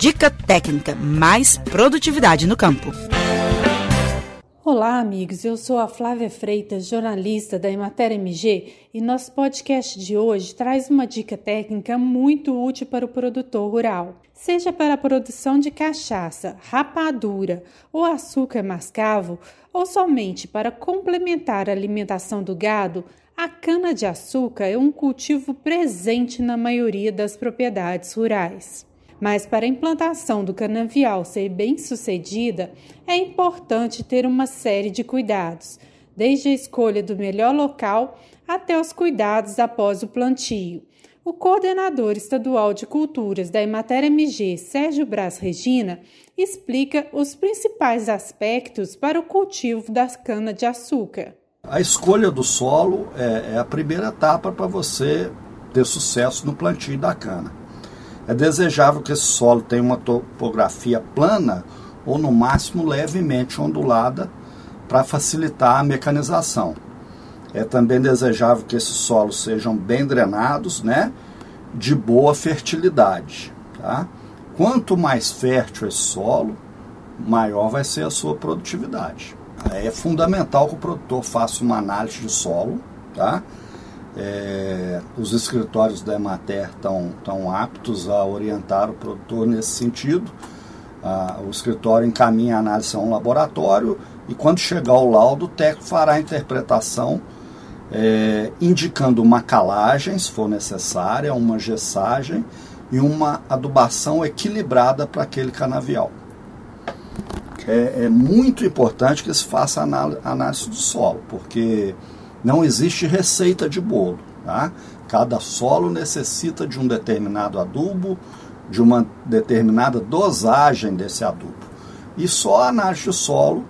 Dica Técnica Mais Produtividade no Campo. Olá, amigos. Eu sou a Flávia Freitas, jornalista da Emater MG, e nosso podcast de hoje traz uma dica técnica muito útil para o produtor rural. Seja para a produção de cachaça, rapadura ou açúcar mascavo, ou somente para complementar a alimentação do gado, a cana-de-açúcar é um cultivo presente na maioria das propriedades rurais. Mas para a implantação do canavial ser bem sucedida, é importante ter uma série de cuidados, desde a escolha do melhor local até os cuidados após o plantio. O coordenador estadual de culturas da Emater MG, Sérgio Braz Regina, explica os principais aspectos para o cultivo da cana-de-açúcar. A escolha do solo é, é a primeira etapa para você ter sucesso no plantio da cana. É desejável que esse solo tenha uma topografia plana ou no máximo levemente ondulada para facilitar a mecanização. É também desejável que esses solos sejam bem drenados, né, de boa fertilidade, tá? Quanto mais fértil esse solo, maior vai ser a sua produtividade. É fundamental que o produtor faça uma análise de solo, tá? É, os escritórios da Emater estão tão aptos a orientar o produtor nesse sentido. Ah, o escritório encaminha a análise a um laboratório e quando chegar o laudo, o técnico fará a interpretação é, indicando uma calagem, se for necessária, uma gessagem e uma adubação equilibrada para aquele canavial. É, é, muito importante que se faça análise do solo, porque não existe receita de bolo. Tá? Cada solo necessita de um determinado adubo, de uma determinada dosagem desse adubo. E só a análise de solo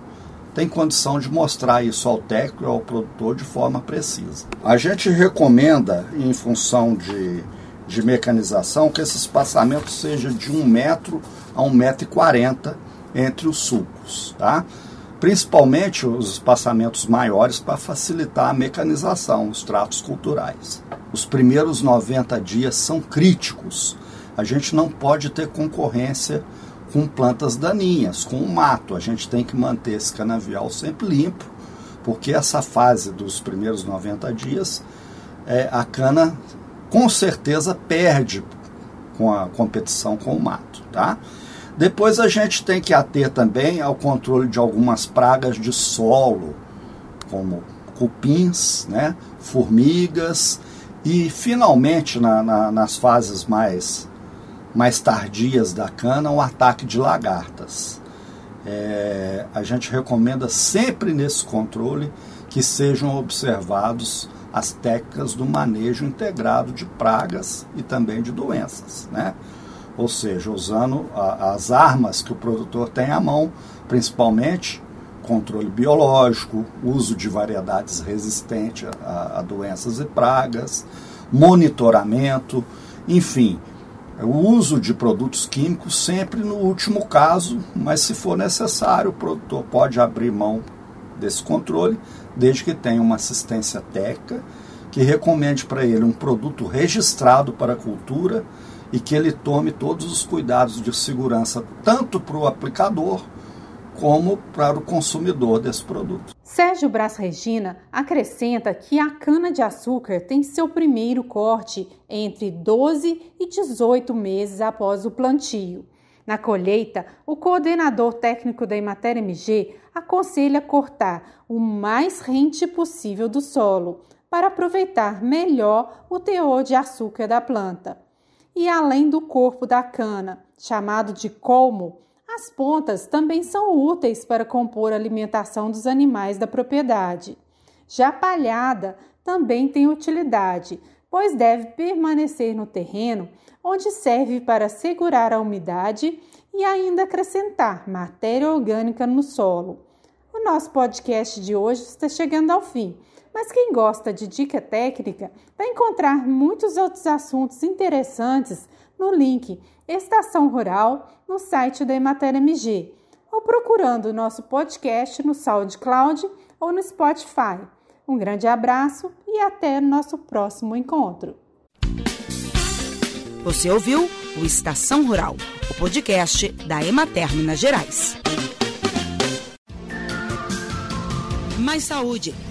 tem condição de mostrar isso ao técnico e ao produtor de forma precisa. A gente recomenda, em função de, de mecanização, que esse espaçamento seja de 1 metro a 1,40 metro 40 entre os sulcos. Tá? Principalmente os espaçamentos maiores para facilitar a mecanização, os tratos culturais. Os primeiros 90 dias são críticos. A gente não pode ter concorrência com plantas daninhas, com o mato. A gente tem que manter esse canavial sempre limpo, porque essa fase dos primeiros 90 dias, é, a cana com certeza perde com a competição com o mato, tá? Depois a gente tem que ater também ao controle de algumas pragas de solo, como cupins, né, formigas e finalmente na, na, nas fases mais, mais tardias da cana o ataque de lagartas. É, a gente recomenda sempre nesse controle que sejam observados as técnicas do manejo integrado de pragas e também de doenças, né? Ou seja, usando a, as armas que o produtor tem à mão, principalmente controle biológico, uso de variedades resistentes a, a doenças e pragas, monitoramento, enfim, o uso de produtos químicos sempre no último caso, mas se for necessário, o produtor pode abrir mão desse controle, desde que tenha uma assistência técnica que recomende para ele um produto registrado para a cultura e que ele tome todos os cuidados de segurança, tanto para o aplicador como para o consumidor desse produto. Sérgio Braz Regina acrescenta que a cana-de-açúcar tem seu primeiro corte entre 12 e 18 meses após o plantio. Na colheita, o coordenador técnico da Emater MG aconselha cortar o mais rente possível do solo para aproveitar melhor o teor de açúcar da planta e além do corpo da cana, chamado de colmo, as pontas também são úteis para compor a alimentação dos animais da propriedade. Já a palhada também tem utilidade, pois deve permanecer no terreno, onde serve para segurar a umidade e ainda acrescentar matéria orgânica no solo. O nosso podcast de hoje está chegando ao fim. Mas quem gosta de dica técnica vai encontrar muitos outros assuntos interessantes no link Estação Rural no site da Emater MG ou procurando o nosso podcast no SoundCloud ou no Spotify. Um grande abraço e até nosso próximo encontro. Você ouviu o Estação Rural, o podcast da Emater Minas Gerais. Mais saúde.